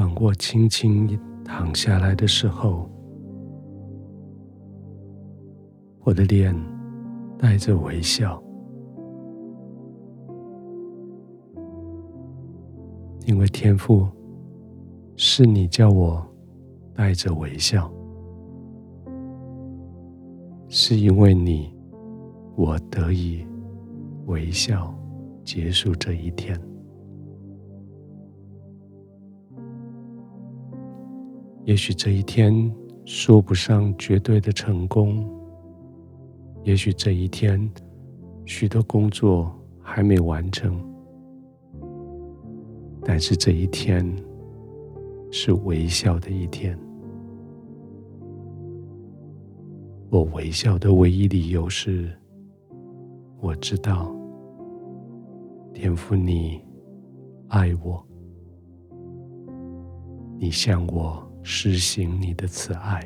当我轻轻躺下来的时候，我的脸带着微笑，因为天父是你叫我带着微笑，是因为你，我得以微笑结束这一天。也许这一天说不上绝对的成功。也许这一天，许多工作还没完成，但是这一天是微笑的一天。我微笑的唯一理由是，我知道天父你爱我，你像我施行你的慈爱。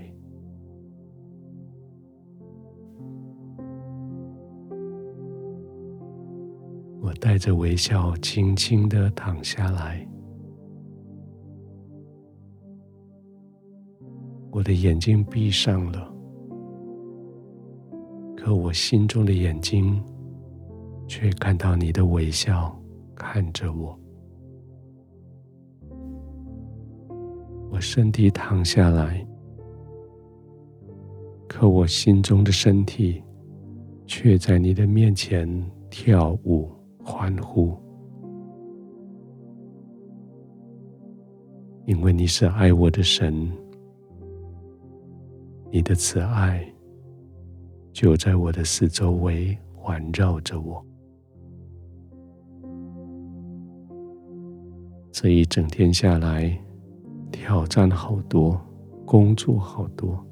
我带着微笑，轻轻的躺下来。我的眼睛闭上了，可我心中的眼睛却看到你的微笑看着我。我身体躺下来，可我心中的身体却在你的面前跳舞。欢呼，因为你是爱我的神，你的慈爱就在我的四周围环绕着我。这一整天下来，挑战好多，工作好多，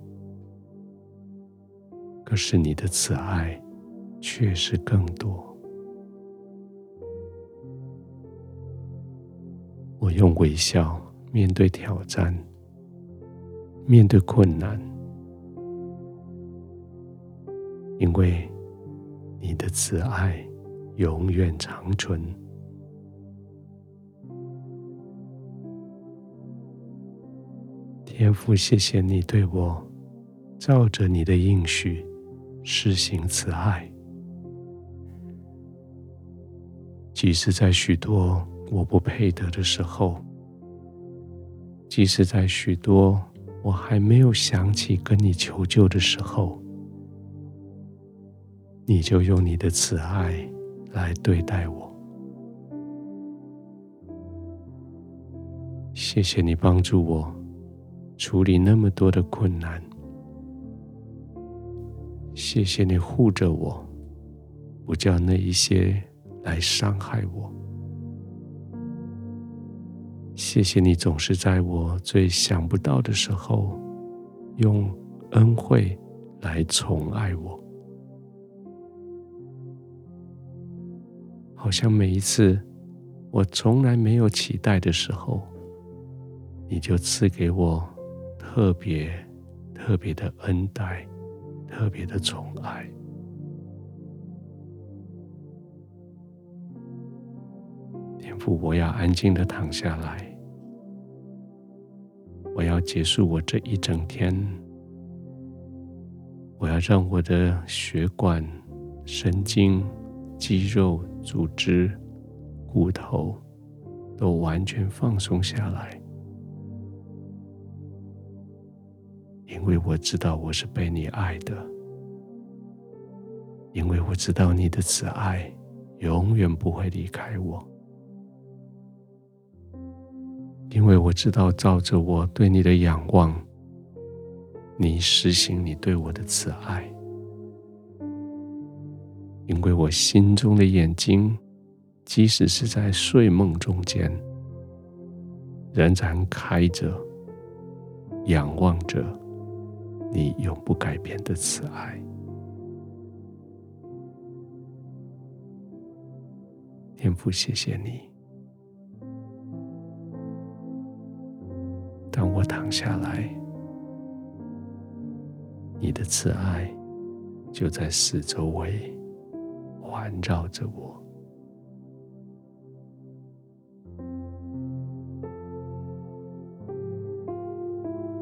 可是你的慈爱却是更多。我用微笑面对挑战，面对困难，因为你的慈爱永远长存。天父，谢谢你对我照着你的应许施行慈爱，即使在许多。我不配得的时候，即使在许多我还没有想起跟你求救的时候，你就用你的慈爱来对待我。谢谢你帮助我处理那么多的困难，谢谢你护着我，不叫那一些来伤害我。谢谢你总是在我最想不到的时候，用恩惠来宠爱我。好像每一次我从来没有期待的时候，你就赐给我特别特别的恩待，特别的宠爱。天父，我要安静的躺下来。我要结束我这一整天。我要让我的血管、神经、肌肉、组织、骨头都完全放松下来，因为我知道我是被你爱的，因为我知道你的慈爱永远不会离开我。因为我知道，照着我对你的仰望，你实行你对我的慈爱。因为我心中的眼睛，即使是在睡梦中间，仍然开着，仰望着你永不改变的慈爱。天父，谢谢你。当我躺下来，你的慈爱就在四周围环绕着我。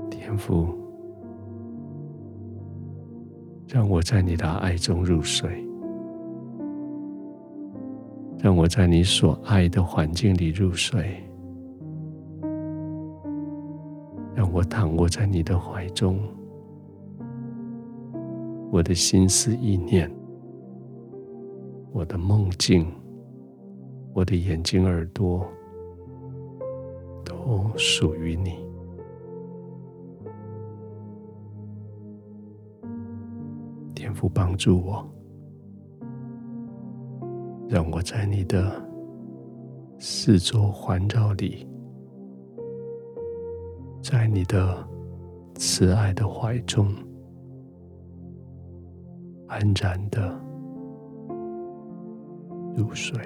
天父，让我在你的爱中入睡，让我在你所爱的环境里入睡，让我躺卧在你的怀中，我的心思意念，我的梦境，我的眼睛耳朵，都属于你。天父帮助我，让我在你的四周环绕里，在你的慈爱的怀中，安然的入睡。